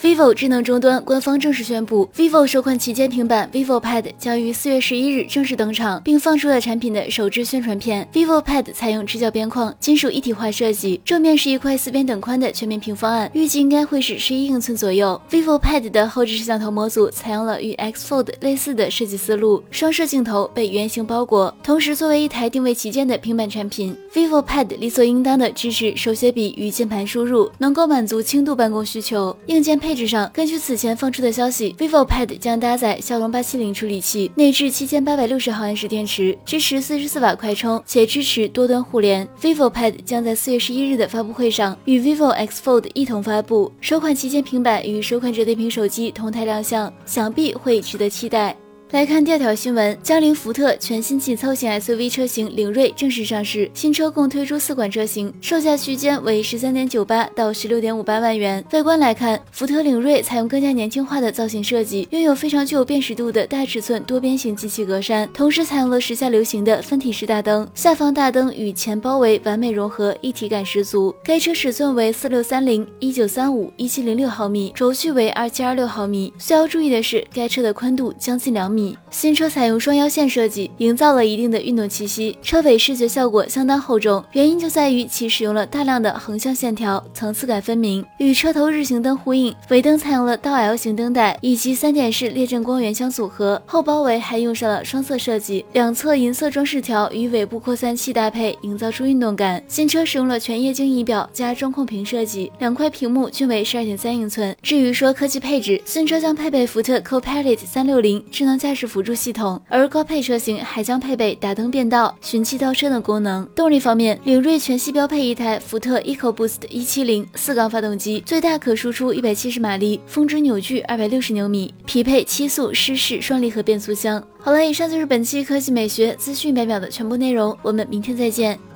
Vivo 智能终端官方正式宣布，vivo 首款旗舰平板 vivo Pad 将于四月十一日正式登场，并放出了产品的首支宣传片。vivo Pad 采用直角边框、金属一体化设计，正面是一块四边等宽的全面屏方案，预计应该会是十一英寸左右。vivo Pad 的后置摄像头模组采用了与 X Fold 类似的设计思路，双摄镜头被圆形包裹。同时，作为一台定位旗舰的平板产品，vivo Pad 理所应当的支持手写笔与键盘输入，能够满足轻度办公需求。硬件配配置上，根据此前放出的消息，vivo Pad 将搭载骁龙八七零处理器，内置七千八百六十毫安时电池，支持四十四瓦快充，且支持多端互联。vivo Pad 将在四月十一日的发布会上与 vivo X Fold 一同发布，首款旗舰平板与首款折叠屏手机同台亮相，想必会值得期待。来看第二条新闻，江铃福特全新紧凑型 SUV 车型领锐正式上市，新车共推出四款车型，售价区间为十三点九八到十六点五八万元。外观来看，福特领锐采用更加年轻化的造型设计，拥有非常具有辨识度的大尺寸多边形进气格栅，同时采用了时下流行的分体式大灯，下方大灯与前包围完美融合，一体感十足。该车尺寸为四六三零、一九三五、一七零六毫米，轴距为二七二六毫米。需要注意的是，该车的宽度将近两米。新车采用双腰线设计，营造了一定的运动气息。车尾视觉效果相当厚重，原因就在于其使用了大量的横向线条，层次感分明，与车头日行灯呼应。尾灯采用了倒 L 型灯带，以及三点式列阵光源相组合。后包围还用上了双色设计，两侧银色装饰条与尾部扩散器搭配，营造出运动感。新车使用了全液晶仪表加中控屏设计，两块屏幕均为十二点三英寸。至于说科技配置，新车将配备福特 Co-Pilot 三六零智能驾驾驶辅助。系统，而高配车型还将配备打灯变道、寻迹倒车等功能。动力方面，领锐全系标配一台福特 EcoBoost 一七零四缸发动机，最大可输出一百七十马力，峰值扭矩二百六十牛米，匹配七速湿式双离合变速箱。好了，以上就是本期科技美学资讯百秒的全部内容，我们明天再见。